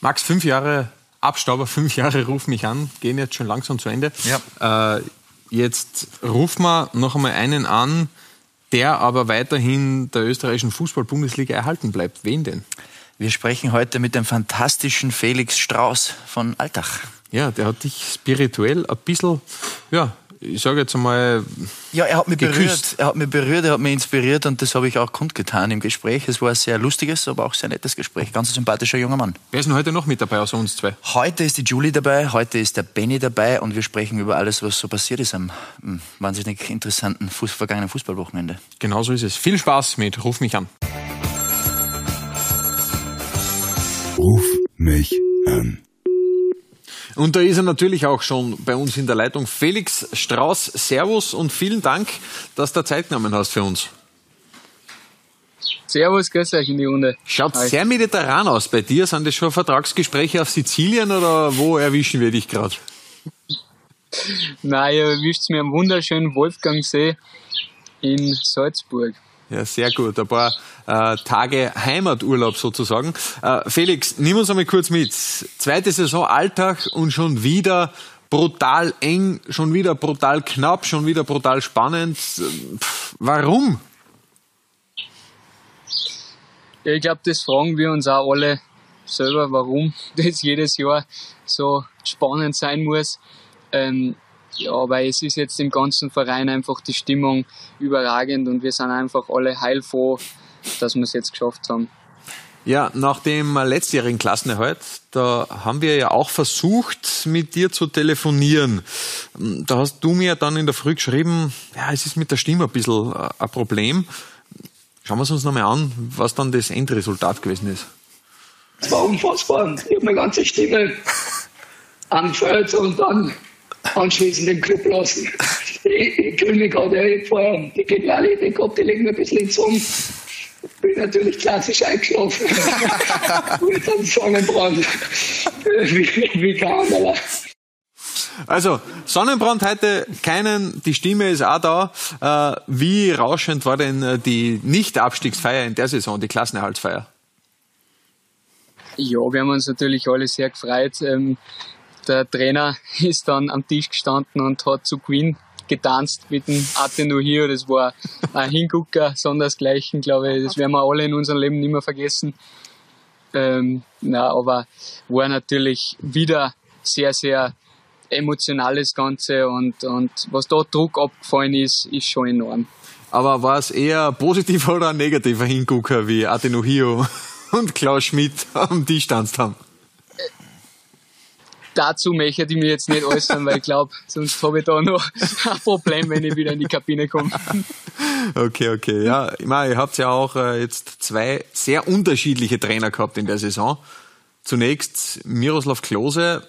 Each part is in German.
Max, fünf Jahre Abstauber, fünf Jahre Ruf mich an, gehen jetzt schon langsam zu Ende. Ja. Äh, jetzt rufen wir noch einmal einen an, der aber weiterhin der österreichischen Fußball-Bundesliga erhalten bleibt. Wen denn? Wir sprechen heute mit dem fantastischen Felix Strauß von Altach. Ja, der hat dich spirituell ein bisschen ja, ich sage jetzt einmal. Ja, er hat mich geküsst. berührt. Er hat mich berührt, er hat mich inspiriert und das habe ich auch kundgetan im Gespräch. Es war ein sehr lustiges, aber auch sehr nettes Gespräch. Ganz ein sympathischer junger Mann. Wer ist denn heute noch mit dabei außer uns zwei? Heute ist die Julie dabei, heute ist der Benny dabei und wir sprechen über alles, was so passiert ist am hm, wahnsinnig interessanten Fuß vergangenen Fußballwochenende. Genau so ist es. Viel Spaß mit Ruf mich an. Ruf mich an. Und da ist er natürlich auch schon bei uns in der Leitung. Felix Strauß, Servus und vielen Dank, dass du Zeit genommen hast für uns. Servus, grüß euch in die Runde. Schaut Hi. sehr mediterran aus bei dir. Sind das schon Vertragsgespräche auf Sizilien oder wo erwischen wir dich gerade? Nein, ihr erwischt mir am wunderschönen Wolfgangsee in Salzburg. Ja, sehr gut. Ein paar äh, Tage Heimaturlaub sozusagen. Äh, Felix, nimm uns einmal kurz mit. Zweite Saison Alltag und schon wieder brutal eng, schon wieder brutal knapp, schon wieder brutal spannend. Pff, warum? Ja, ich glaube, das fragen wir uns auch alle selber, warum das jedes Jahr so spannend sein muss. Ähm, ja, weil es ist jetzt im ganzen Verein einfach die Stimmung überragend und wir sind einfach alle heilfroh, dass wir es jetzt geschafft haben. Ja, nach dem letztjährigen Klassenerhalt, da haben wir ja auch versucht, mit dir zu telefonieren. Da hast du mir dann in der Früh geschrieben, ja, es ist mit der Stimme ein bisschen äh, ein Problem. Schauen wir es uns nochmal an, was dann das Endresultat gewesen ist. Es war unfassbar. Ich habe meine ganze Stimme angefeuert und dann anschließend den Club lassen. Die König hat ja vorher die Genialität gehabt, die legen mir ein bisschen ins Um. Bin natürlich klassisch eingeschlafen. Mit einem Sonnenbrand. wie, wie kein anderer. Also, Sonnenbrand heute keinen, die Stimme ist auch da. Äh, wie rauschend war denn äh, die Nicht-Abstiegsfeier in der Saison, die Klassenerhaltsfeier? Ja, wir haben uns natürlich alle sehr gefreut. Ähm, der Trainer ist dann am Tisch gestanden und hat zu Queen getanzt mit dem Atenuhio. Das war ein Hingucker, sondersgleichen, glaube ich. Das werden wir alle in unserem Leben nicht mehr vergessen. Ähm, na, aber war natürlich wieder sehr, sehr emotionales Ganze und, und was da Druck abgefallen ist, ist schon enorm. Aber war es eher positiver oder ein negativer Hingucker, wie Atenuhio und Klaus Schmidt am Tisch tanzt haben? Dazu möchte ich mich jetzt nicht äußern, weil ich glaube, sonst habe ich da noch ein Problem, wenn ich wieder in die Kabine komme. Okay, okay. Ja, ich meine, ihr habt ja auch äh, jetzt zwei sehr unterschiedliche Trainer gehabt in der Saison. Zunächst Miroslav Klose,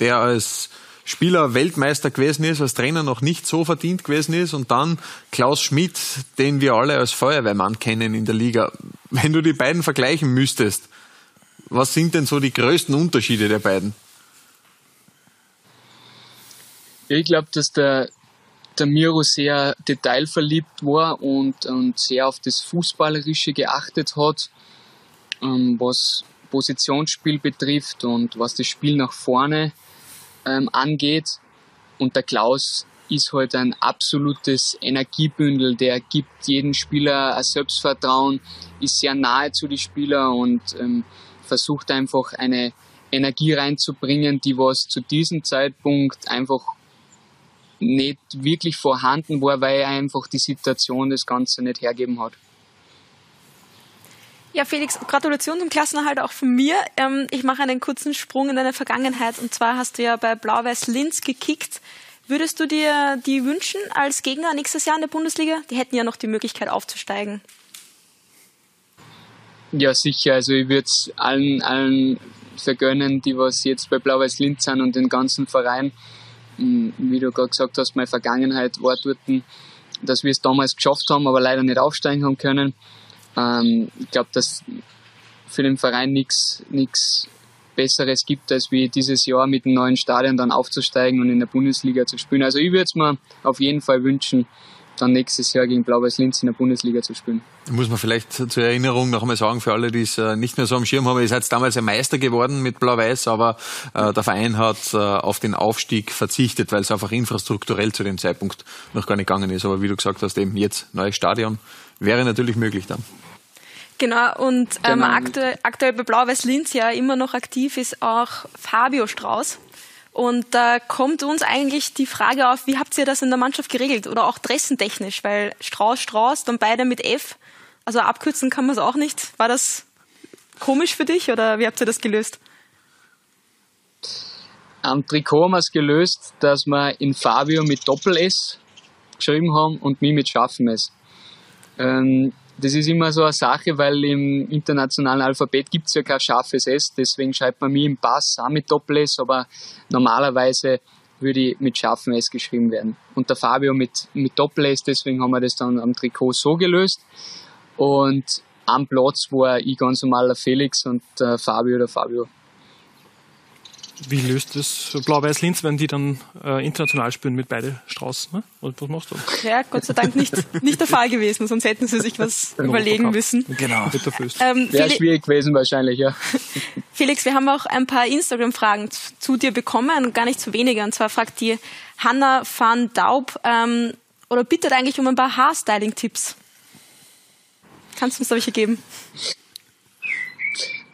der als Spieler Weltmeister gewesen ist, als Trainer noch nicht so verdient gewesen ist und dann Klaus Schmidt, den wir alle als Feuerwehrmann kennen in der Liga. Wenn du die beiden vergleichen müsstest, was sind denn so die größten Unterschiede der beiden? Ich glaube, dass der, der Miro sehr detailverliebt war und, und sehr auf das Fußballerische geachtet hat, ähm, was Positionsspiel betrifft und was das Spiel nach vorne ähm, angeht. Und der Klaus ist halt ein absolutes Energiebündel, der gibt jedem Spieler ein Selbstvertrauen, ist sehr nahe zu den Spielern und ähm, versucht einfach eine Energie reinzubringen, die was zu diesem Zeitpunkt einfach nicht wirklich vorhanden war, weil einfach die Situation das Ganze nicht hergeben hat. Ja, Felix, Gratulation zum Klassenerhalt auch von mir. Ähm, ich mache einen kurzen Sprung in deine Vergangenheit und zwar hast du ja bei Blau-Weiß Linz gekickt. Würdest du dir die wünschen als Gegner nächstes Jahr in der Bundesliga? Die hätten ja noch die Möglichkeit aufzusteigen. Ja, sicher. Also ich würde es allen, allen vergönnen, die was jetzt bei Blau-Weiß Linz sind und den ganzen Verein wie du gerade gesagt hast, meine Vergangenheit war dort, dass wir es damals geschafft haben, aber leider nicht aufsteigen haben können. Ähm, ich glaube, dass für den Verein nichts Besseres gibt, als wie dieses Jahr mit dem neuen Stadion dann aufzusteigen und in der Bundesliga zu spielen. Also ich würde es mir auf jeden Fall wünschen, dann nächstes Jahr gegen Blau-Weiß Linz in der Bundesliga zu spielen. Muss man vielleicht zur Erinnerung noch einmal sagen, für alle, die es äh, nicht mehr so am Schirm haben, ihr seid damals ein Meister geworden mit Blau-Weiß, aber äh, der Verein hat äh, auf den Aufstieg verzichtet, weil es einfach infrastrukturell zu dem Zeitpunkt noch gar nicht gegangen ist. Aber wie du gesagt hast, eben jetzt neues Stadion wäre natürlich möglich dann. Genau, und ähm, genau. Aktuell, aktuell bei Blau-Weiß Linz ja immer noch aktiv ist auch Fabio Strauß. Und da kommt uns eigentlich die Frage auf, wie habt ihr das in der Mannschaft geregelt oder auch dressentechnisch, weil Strauß, Strauß, dann beide mit F, also abkürzen kann man es auch nicht. War das komisch für dich oder wie habt ihr das gelöst? Am Trikot haben wir es gelöst, dass wir in Fabio mit Doppel-S geschrieben haben und mich mit scharfem S. Ähm, das ist immer so eine Sache, weil im internationalen Alphabet gibt es ja kein scharfes S, deswegen schreibt man mir im Pass auch mit Doppel-S, aber normalerweise würde ich mit scharfem S geschrieben werden. Und der Fabio mit, mit Doppel-S, deswegen haben wir das dann am Trikot so gelöst. Und am Platz war ich ganz normaler Felix und der Fabio der Fabio. Wie löst das Blau-Weiß-Linz, wenn die dann äh, international spielen mit beide Strauß? Ne? Was machst du? Ja, Gott sei Dank nicht, nicht der Fall gewesen, sonst hätten sie sich was überlegen müssen. Genau. Ähm, Wäre schwierig gewesen wahrscheinlich, ja. Felix, wir haben auch ein paar Instagram-Fragen zu dir bekommen, gar nicht zu wenige. Und zwar fragt die Hanna van Daub ähm, oder bittet eigentlich um ein paar Haarstyling-Tipps. Kannst du uns da welche geben?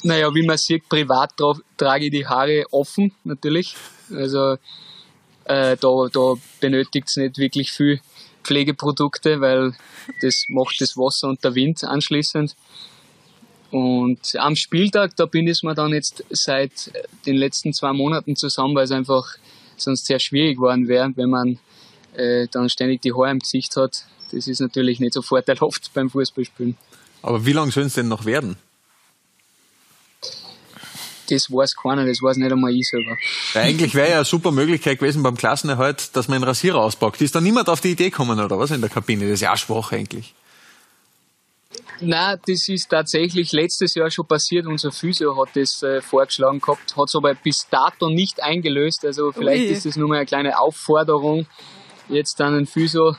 Naja, wie man sieht, privat trage ich die Haare offen, natürlich. Also äh, da, da benötigt es nicht wirklich viel Pflegeprodukte, weil das macht das Wasser und der Wind anschließend. Und am Spieltag, da bin ich mir dann jetzt seit den letzten zwei Monaten zusammen, weil es einfach sonst sehr schwierig geworden wäre, wenn man äh, dann ständig die Haare im Gesicht hat. Das ist natürlich nicht so vorteilhaft beim Fußballspielen. Aber wie lange sollen es denn noch werden? Das weiß keiner, das weiß nicht einmal ich selber. Ja, eigentlich wäre ja eine super Möglichkeit gewesen beim Klassenerhalt, dass man einen Rasierer auspackt. Ist da niemand auf die Idee gekommen, oder was, in der Kabine? Das ist ja auch schwach eigentlich. Nein, das ist tatsächlich letztes Jahr schon passiert. Unser Physio hat das äh, vorgeschlagen gehabt, hat es aber bis dato nicht eingelöst. Also vielleicht Ui. ist das nur mal eine kleine Aufforderung jetzt an den Physio,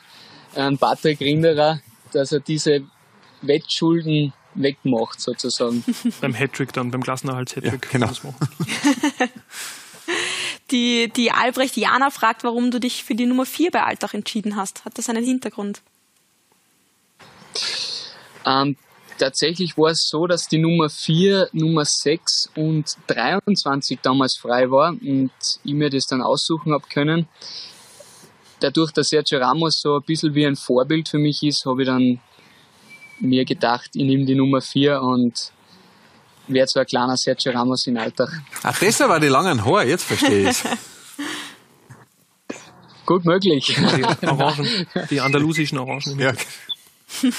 an Patrick Rinderer, dass er diese Wettschulden wegmacht, sozusagen. beim Hattrick dann, beim Klassenerhalts-Hattrick. Ja, genau. die, die Albrecht Jana fragt, warum du dich für die Nummer 4 bei Altach entschieden hast. Hat das einen Hintergrund? Ähm, tatsächlich war es so, dass die Nummer 4, Nummer 6 und 23 damals frei war und ich mir das dann aussuchen habe können. Dadurch, dass Sergio Ramos so ein bisschen wie ein Vorbild für mich ist, habe ich dann mir gedacht, ich nehme die Nummer 4 und wäre zwar ein kleiner Sergio Ramos in Alltag. Ach, deshalb war die langen Haare, jetzt verstehe ich Gut möglich. Die Orangen, die andalusischen Orangen. Ja.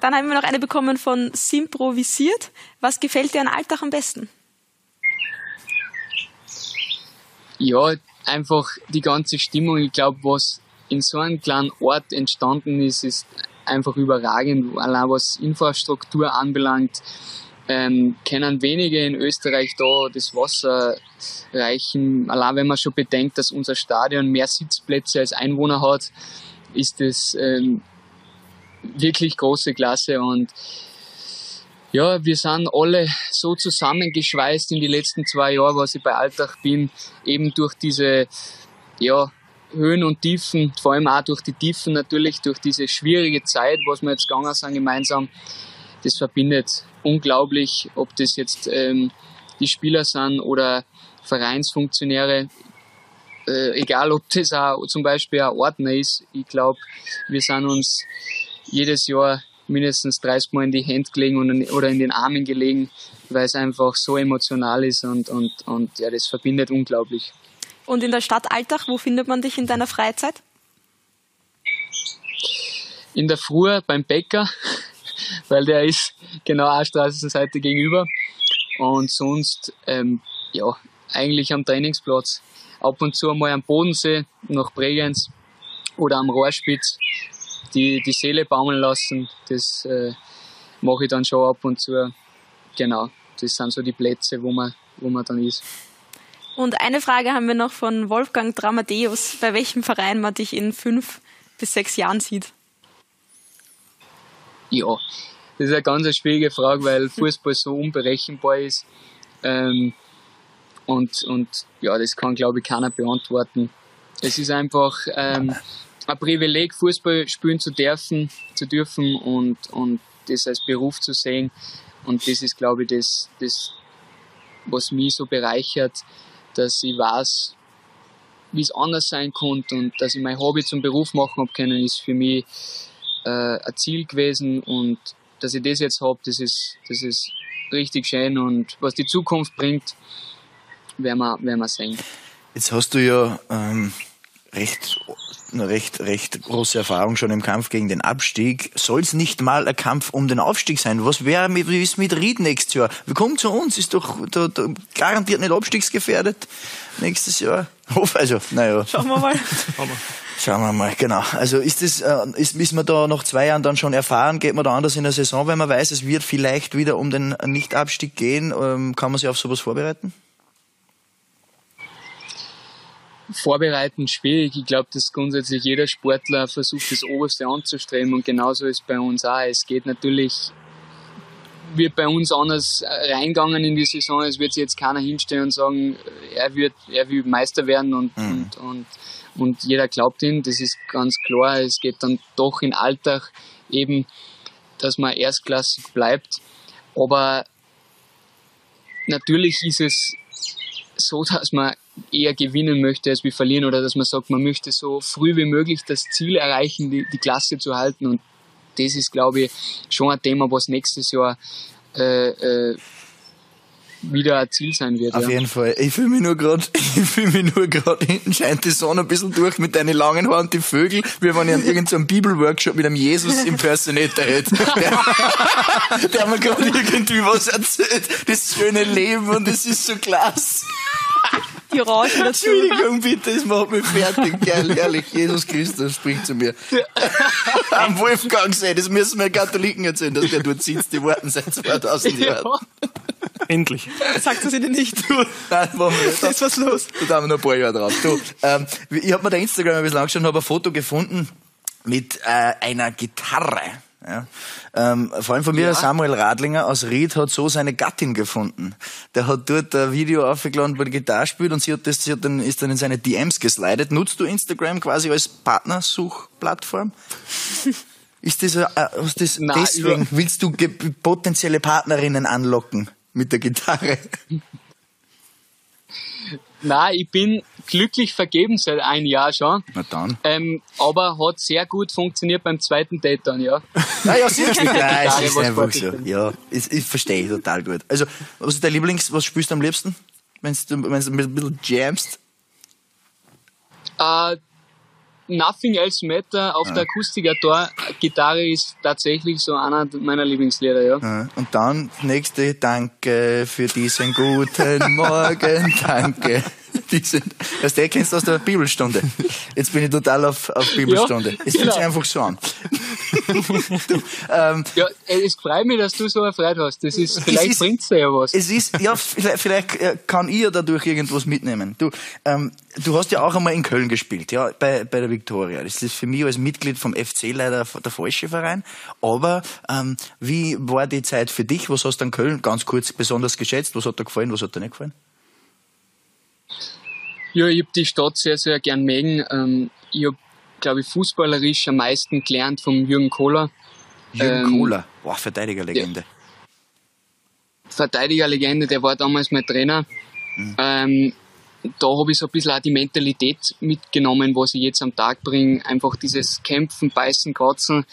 Dann haben wir noch eine bekommen von Simprovisiert. Was gefällt dir an Alltag am besten? Ja, einfach die ganze Stimmung. Ich glaube, was in so einem kleinen Ort entstanden ist, ist einfach überragend, allein was Infrastruktur anbelangt. Ähm, können wenige in Österreich da das Wasser reichen. Allein wenn man schon bedenkt, dass unser Stadion mehr Sitzplätze als Einwohner hat, ist das ähm, wirklich große Klasse und ja, wir sind alle so zusammengeschweißt in die letzten zwei Jahre, was ich bei Alltag bin, eben durch diese ja, Höhen und Tiefen, vor allem auch durch die Tiefen natürlich, durch diese schwierige Zeit, was wir jetzt gegangen sind gemeinsam, das verbindet unglaublich, ob das jetzt ähm, die Spieler sind oder Vereinsfunktionäre, äh, egal ob das auch zum Beispiel ein Ordner ist. Ich glaube, wir sind uns jedes Jahr mindestens 30 Mal in die Hände gelegen und, oder in den Armen gelegen, weil es einfach so emotional ist und, und, und ja, das verbindet unglaublich. Und in der Stadt Altach, wo findet man dich in deiner Freizeit? In der Früh beim Bäcker, weil der ist genau eine Straßenseite gegenüber. Und sonst, ähm, ja, eigentlich am Trainingsplatz. Ab und zu einmal am Bodensee, nach Bregenz oder am Rohrspitz. Die, die Seele baumeln lassen, das äh, mache ich dann schon ab und zu. Genau, das sind so die Plätze, wo man, wo man dann ist. Und eine Frage haben wir noch von Wolfgang Dramadeus, bei welchem Verein man dich in fünf bis sechs Jahren sieht? Ja, das ist eine ganz schwierige Frage, weil Fußball so unberechenbar ist. Ähm, und, und ja, das kann, glaube ich, keiner beantworten. Es ist einfach ähm, ein Privileg, Fußball spielen zu dürfen, zu dürfen und, und das als Beruf zu sehen. Und das ist, glaube ich, das, das, was mich so bereichert, dass ich weiß, wie es anders sein konnte und dass ich mein Hobby zum Beruf machen habe können, ist für mich äh, ein Ziel gewesen und dass ich das jetzt habe, das ist, das ist richtig schön und was die Zukunft bringt, werden wir, werden wir sehen. Jetzt hast du ja ähm, recht, recht, recht große Erfahrung schon im Kampf gegen den Abstieg. Soll es nicht mal ein Kampf um den Aufstieg sein? Was wäre mit, wie ist mit Ried nächstes Jahr? Kommt zu uns, ist doch da, da garantiert nicht abstiegsgefährdet nächstes Jahr. Hoffe also, naja. Schauen wir mal. Schauen wir mal, genau. Also ist das, äh, ist, ist man da nach zwei Jahren dann schon erfahren, geht man da anders in der Saison, wenn man weiß, es wird vielleicht wieder um den Nichtabstieg gehen, ähm, kann man sich auf sowas vorbereiten? Vorbereiten schwierig. Ich glaube, dass grundsätzlich jeder Sportler versucht, das Oberste anzustreben und genauso ist bei uns auch. Es geht natürlich, wird bei uns anders reingegangen in die Saison. Es wird sich jetzt keiner hinstellen und sagen, er wird, er will Meister werden und, mhm. und, und, und jeder glaubt ihm. Das ist ganz klar. Es geht dann doch in Alltag eben, dass man erstklassig bleibt. Aber natürlich ist es so, dass man eher gewinnen möchte als wir verlieren oder dass man sagt, man möchte so früh wie möglich das Ziel erreichen, die, die Klasse zu halten und das ist, glaube ich, schon ein Thema, was nächstes Jahr äh, äh, wieder ein Ziel sein wird. Auf ja. jeden Fall. Ich fühle mich nur gerade, ich fühle mich nur gerade hinten scheint die Sonne ein bisschen durch mit deinen langen Haaren die Vögel, wie wenn ich an irgendeinem Bibelworkshop mit einem Jesus Impersonator hätte. Der, der mir gerade irgendwie was erzählt. Das schöne Leben und es ist so klasse die Orangen dazu. Entschuldigung, bitte, das macht mich fertig. Geil, ehrlich, Jesus Christus spricht zu mir. Am Wolfgang sei, das müssen wir Katholiken erzählen, dass der dort sitzt, die warten seit 2000 Jahren. Endlich. Sagt das ihnen nicht. Du, nein, machen wir Da ist was los. Da haben wir noch ein paar Jahre drauf. Du, ähm, ich habe mir da Instagram ein bisschen angeschaut und habe ein Foto gefunden mit äh, einer Gitarre. Ja. Ähm, vor allem von mir, ja. der Samuel Radlinger aus Ried hat so seine Gattin gefunden. Der hat dort ein Video aufgeladen, wo die Gitarre spielt und sie hat das, sie hat dann, ist dann in seine DMs geslidet. Nutzt du Instagram quasi als Partnersuchplattform? ist das, äh, ist das Nein, deswegen? Willst du potenzielle Partnerinnen anlocken mit der Gitarre? Nein, ich bin glücklich vergeben seit einem Jahr schon. Na dann. Ähm, aber hat sehr gut funktioniert beim zweiten Date dann, ja. Naja, sicher. Nein, es ist einfach so. Ja, ich, ich verstehe total gut. Also, was ist dein Lieblings, was spielst du am liebsten? Wenn du, wenn du ein bisschen jamst? Uh, Nothing Else Matter auf ja. der Akustikgitarre ist tatsächlich so einer meiner Lieblingslieder, ja. ja. Und dann nächste Danke für diesen guten Morgen, danke. Diesen, das der kennst du aus der Bibelstunde. Jetzt bin ich total auf, auf Bibelstunde. Ja, es fühlt genau. sich einfach so an. du, ähm, ja, es freut mich, dass du so eine Freude hast. Das ist, vielleicht bringt es dir ja was. Es ist, ja, vielleicht, vielleicht äh, kann ich ja dadurch irgendwas mitnehmen. Du, ähm, du hast ja auch einmal in Köln gespielt, ja, bei, bei der Viktoria. Das ist für mich als Mitglied vom FC leider der falsche Verein. Aber ähm, wie war die Zeit für dich? Was hast du in Köln ganz kurz besonders geschätzt? Was hat dir gefallen? Was hat dir nicht gefallen? Ja, ich habe die Stadt sehr, sehr gern mögen. Ähm, ich habe, glaube ich, fußballerisch am meisten gelernt vom Jürgen Kohler. Jürgen ähm, Kohler, wow, Verteidigerlegende. Ja. Verteidigerlegende, der war damals mein Trainer. Mhm. Ähm, da habe ich so ein bisschen auch die Mentalität mitgenommen, was ich jetzt am Tag bringe. Einfach dieses Kämpfen, Beißen, Kratzen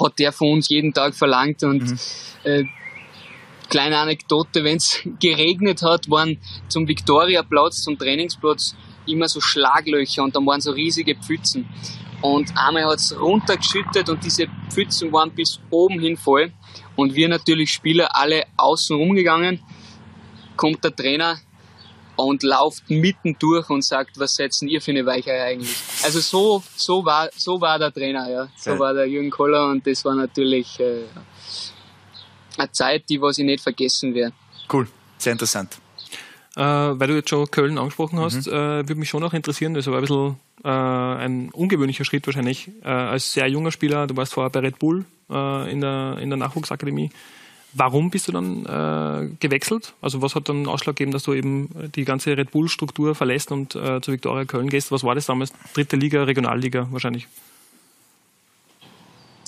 hat der von uns jeden Tag verlangt. Und mhm. äh, kleine Anekdote, wenn es geregnet hat, waren zum Viktoriaplatz, zum Trainingsplatz immer so Schlaglöcher und dann waren so riesige Pfützen. Und einmal hat es runtergeschüttet und diese Pfützen waren bis oben hin voll. Und wir natürlich Spieler alle außen rumgegangen. Kommt der Trainer und lauft mitten durch und sagt, was setzen ihr für eine Weichei eigentlich? Also so, so war, so war der Trainer, ja. So war der Jürgen Koller und das war natürlich äh, eine Zeit, die was ich nicht vergessen werde. Cool, sehr interessant. Äh, weil du jetzt schon Köln angesprochen hast, mhm. äh, würde mich schon auch interessieren, das war ein bisschen äh, ein ungewöhnlicher Schritt wahrscheinlich. Äh, als sehr junger Spieler, du warst vorher bei Red Bull äh, in, der, in der Nachwuchsakademie. Warum bist du dann äh, gewechselt? Also was hat dann Ausschlag gegeben, dass du eben die ganze Red Bull-Struktur verlässt und äh, zu Viktoria Köln gehst? Was war das damals? Dritte Liga, Regionalliga wahrscheinlich?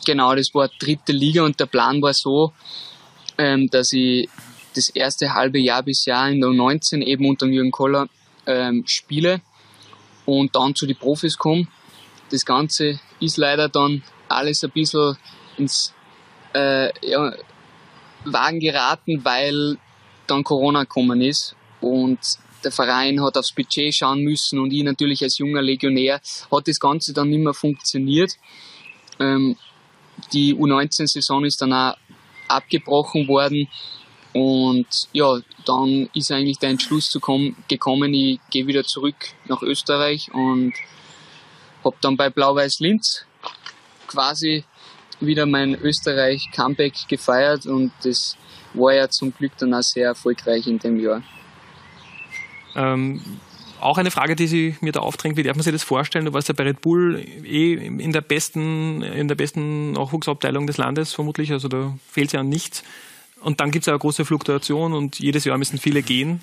Genau, das war dritte Liga und der Plan war so, ähm, dass ich das erste halbe Jahr bis Jahr in der U19 eben unter Jürgen Koller ähm, spiele und dann zu den Profis komme. Das Ganze ist leider dann alles ein bisschen ins äh, ja, Wagen geraten, weil dann Corona gekommen ist und der Verein hat aufs Budget schauen müssen und ich natürlich als junger Legionär hat das Ganze dann nicht mehr funktioniert. Ähm, die U19-Saison ist dann auch abgebrochen worden und ja, dann ist eigentlich der Entschluss zu kommen, gekommen, ich gehe wieder zurück nach Österreich und habe dann bei Blau-Weiß Linz quasi wieder mein Österreich-Comeback gefeiert und das war ja zum Glück dann auch sehr erfolgreich in dem Jahr. Ähm, auch eine Frage, die sie mir da aufdrängt, wie darf man sich das vorstellen? Du warst ja bei Red Bull eh in der besten, in der besten Nachwuchsabteilung des Landes vermutlich, also da fehlt ja an nichts. Und dann gibt es ja eine große Fluktuation und jedes Jahr müssen viele gehen.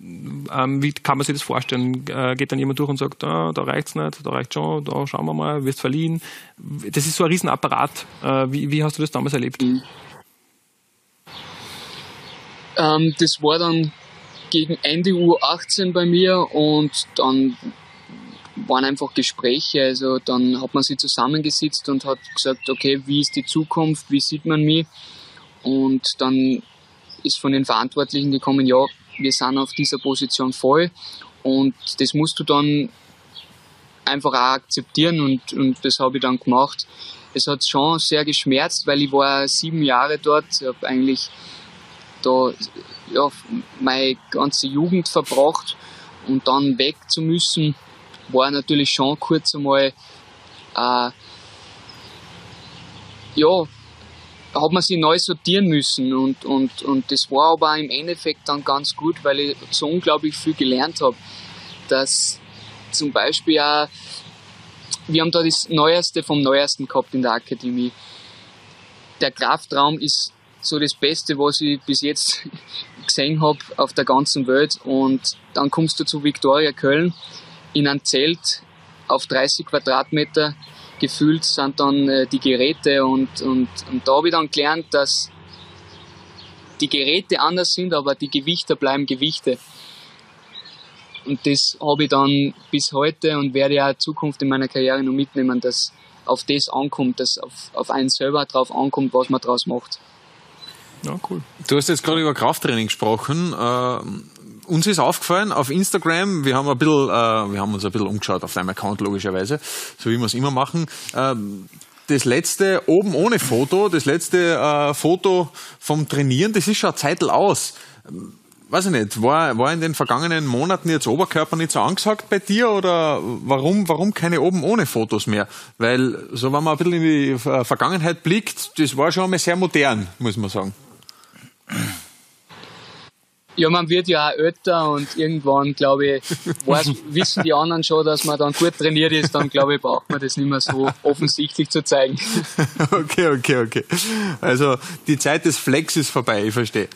Ähm, wie kann man sich das vorstellen? Äh, geht dann jemand durch und sagt, ah, da reicht's nicht, da reicht schon, da schauen wir mal, wirst verliehen. Das ist so ein Riesenapparat. Äh, wie, wie, hast du das damals erlebt? Mhm. Ähm, das war dann gegen Ende U18 bei mir und dann waren einfach Gespräche. Also dann hat man sich zusammengesetzt und hat gesagt, okay, wie ist die Zukunft, wie sieht man mich? Und dann ist von den Verantwortlichen gekommen, ja, wir sind auf dieser Position voll und das musst du dann einfach auch akzeptieren und, und das habe ich dann gemacht. Es hat schon sehr geschmerzt, weil ich war sieben Jahre dort, ich habe eigentlich da ja, meine ganze Jugend verbracht und dann weg zu müssen, war natürlich schon kurz einmal äh, ja, hat man sich neu sortieren müssen und, und, und das war aber im Endeffekt dann ganz gut, weil ich so unglaublich viel gelernt habe, dass zum Beispiel auch, wir haben da das Neueste vom Neuesten gehabt in der Akademie. Der Kraftraum ist so das Beste, was ich bis jetzt gesehen habe auf der ganzen Welt und dann kommst du zu Viktoria Köln in ein Zelt auf 30 Quadratmeter gefühlt sind dann äh, die Geräte und, und, und da habe ich dann gelernt, dass die Geräte anders sind, aber die Gewichte bleiben Gewichte. Und das habe ich dann bis heute und werde ja Zukunft in meiner Karriere noch mitnehmen, dass auf das ankommt, dass auf, auf einen selber drauf ankommt, was man daraus macht. Ja, cool. Du hast jetzt gerade über Krafttraining gesprochen. Äh, uns ist aufgefallen auf Instagram, wir haben ein bisschen, äh, wir haben uns ein bisschen umgeschaut auf deinem Account logischerweise, so wie wir es immer machen. Ähm, das letzte oben ohne Foto, das letzte äh, Foto vom Trainieren, das ist schon eine Zeit aus. Ähm, weiß ich nicht, war, war in den vergangenen Monaten jetzt Oberkörper nicht so angesagt bei dir oder warum, warum keine oben ohne Fotos mehr? Weil, so wenn man ein bisschen in die äh, Vergangenheit blickt, das war schon einmal sehr modern, muss man sagen. Ja, man wird ja auch älter und irgendwann, glaube ich, weiß, wissen die anderen schon, dass man dann gut trainiert ist, dann glaube ich, braucht man das nicht mehr so offensichtlich zu zeigen. Okay, okay, okay. Also die Zeit des Flex ist vorbei, ich verstehe.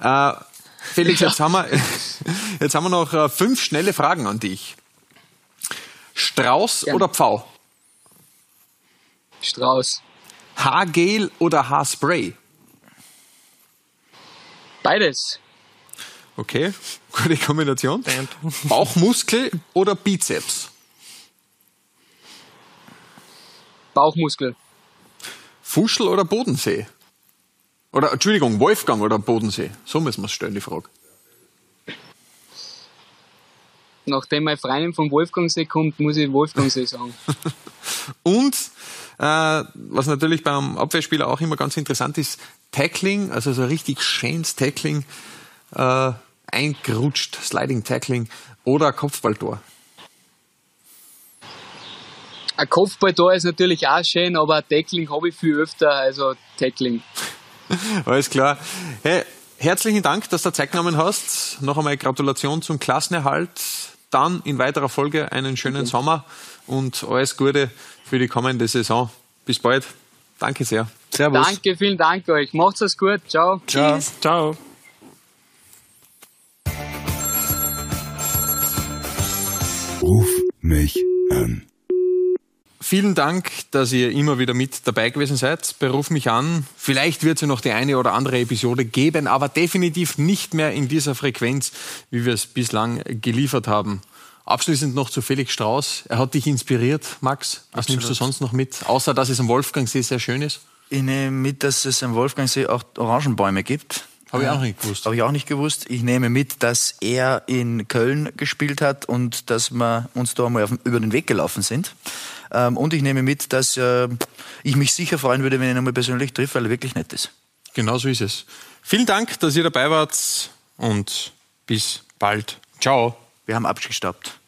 Äh, Felix, ja. jetzt, haben wir, jetzt haben wir noch äh, fünf schnelle Fragen an dich. Strauß Gern. oder Pfau? Strauß. Haargel oder Haarspray? Beides. Okay, gute Kombination. Bauchmuskel oder Bizeps? Bauchmuskel. Fuschel oder Bodensee? Oder, Entschuldigung, Wolfgang oder Bodensee? So müssen wir es stellen, die Frage. Nachdem mein Freundin vom Wolfgangsee kommt, muss ich Wolfgangsee sagen. Und, äh, was natürlich beim Abwehrspieler auch immer ganz interessant ist, Tackling, also so richtig schönes Tackling, äh, eingerutscht, Sliding Tackling oder Kopfballtor? Ein Kopfballtor ist natürlich auch schön, aber ein Tackling habe ich viel öfter, also Tackling. Alles klar. Hey, herzlichen Dank, dass du Zeit genommen hast. Noch einmal Gratulation zum Klassenerhalt. Dann in weiterer Folge einen schönen okay. Sommer und alles Gute für die kommende Saison. Bis bald. Danke sehr. Servus. Danke, vielen Dank euch. Macht's es gut. Ciao. Ciao. Tschüss. Ciao. Ruf mich an. Vielen Dank, dass ihr immer wieder mit dabei gewesen seid. Beruf mich an. Vielleicht wird es ja noch die eine oder andere Episode geben, aber definitiv nicht mehr in dieser Frequenz, wie wir es bislang geliefert haben. Abschließend noch zu Felix Strauß. Er hat dich inspiriert, Max. Was Absolut. nimmst du sonst noch mit? Außer, dass es am Wolfgangsee sehr schön ist. Ich nehme mit, dass es am Wolfgangsee auch Orangenbäume gibt. Habe ich auch nicht gewusst. Habe ich auch nicht gewusst. Ich nehme mit, dass er in Köln gespielt hat und dass wir uns da einmal über den Weg gelaufen sind. Ähm, und ich nehme mit, dass äh, ich mich sicher freuen würde, wenn ich ihn einmal persönlich trifft, weil er wirklich nett ist. Genau so ist es. Vielen Dank, dass ihr dabei wart und bis bald. Ciao. Wir haben abgestaubt.